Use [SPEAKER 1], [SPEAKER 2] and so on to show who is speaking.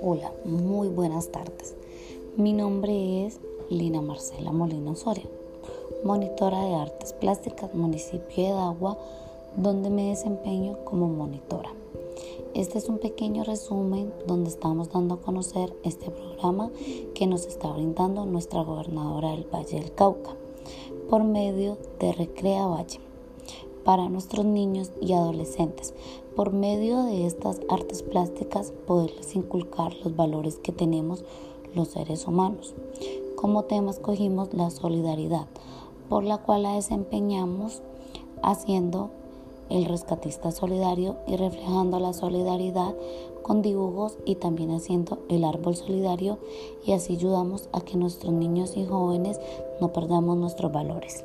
[SPEAKER 1] Hola, muy buenas tardes. Mi nombre es Lina Marcela Molina Soria, monitora de artes plásticas municipio de Dagua, donde me desempeño como monitora. Este es un pequeño resumen donde estamos dando a conocer este programa que nos está brindando nuestra gobernadora del Valle del Cauca por medio de Recrea Valle para nuestros niños y adolescentes. Por medio de estas artes plásticas poderles inculcar los valores que tenemos los seres humanos. Como tema escogimos la solidaridad, por la cual la desempeñamos haciendo el rescatista solidario y reflejando la solidaridad con dibujos y también haciendo el árbol solidario y así ayudamos a que nuestros niños y jóvenes no perdamos nuestros valores.